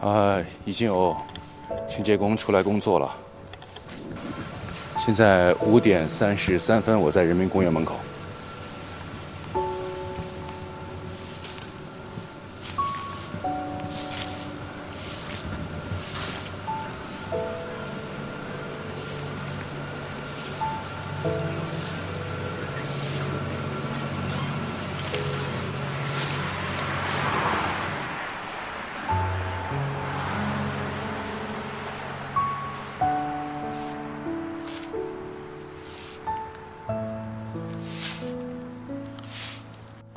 啊，已经有清洁工出来工作了。现在五点三十三分，我在人民公园门口。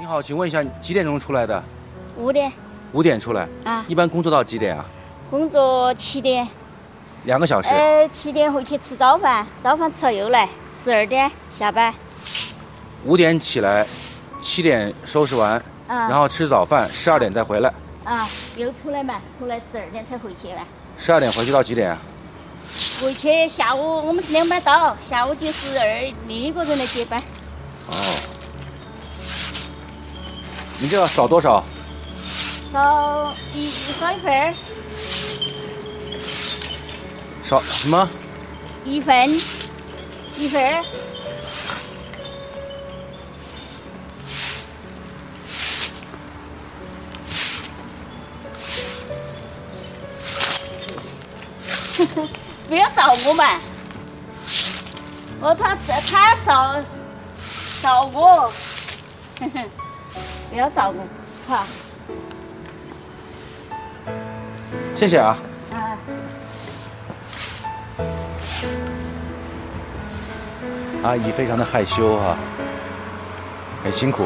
好，请问一下几点钟出来的？五点五点出来。啊，一般工作到几点啊？工作七点，两个小时。呃，七点回去吃早饭，早饭吃了又来，十二点下班。五点起来，七点收拾完，啊，然后吃早饭，十二点再回来。啊，又出来嘛，出来十二点才回去了。十二点回去到几点啊？回去下午我们是两班倒，下午就是二另一个人来接班。哦。你这要少多少？少一少一份儿，少什么？一分，一分儿。不要找我嘛！我，他他照照我，不要照顾，好。谢谢啊。啊。阿姨非常的害羞啊，很辛苦。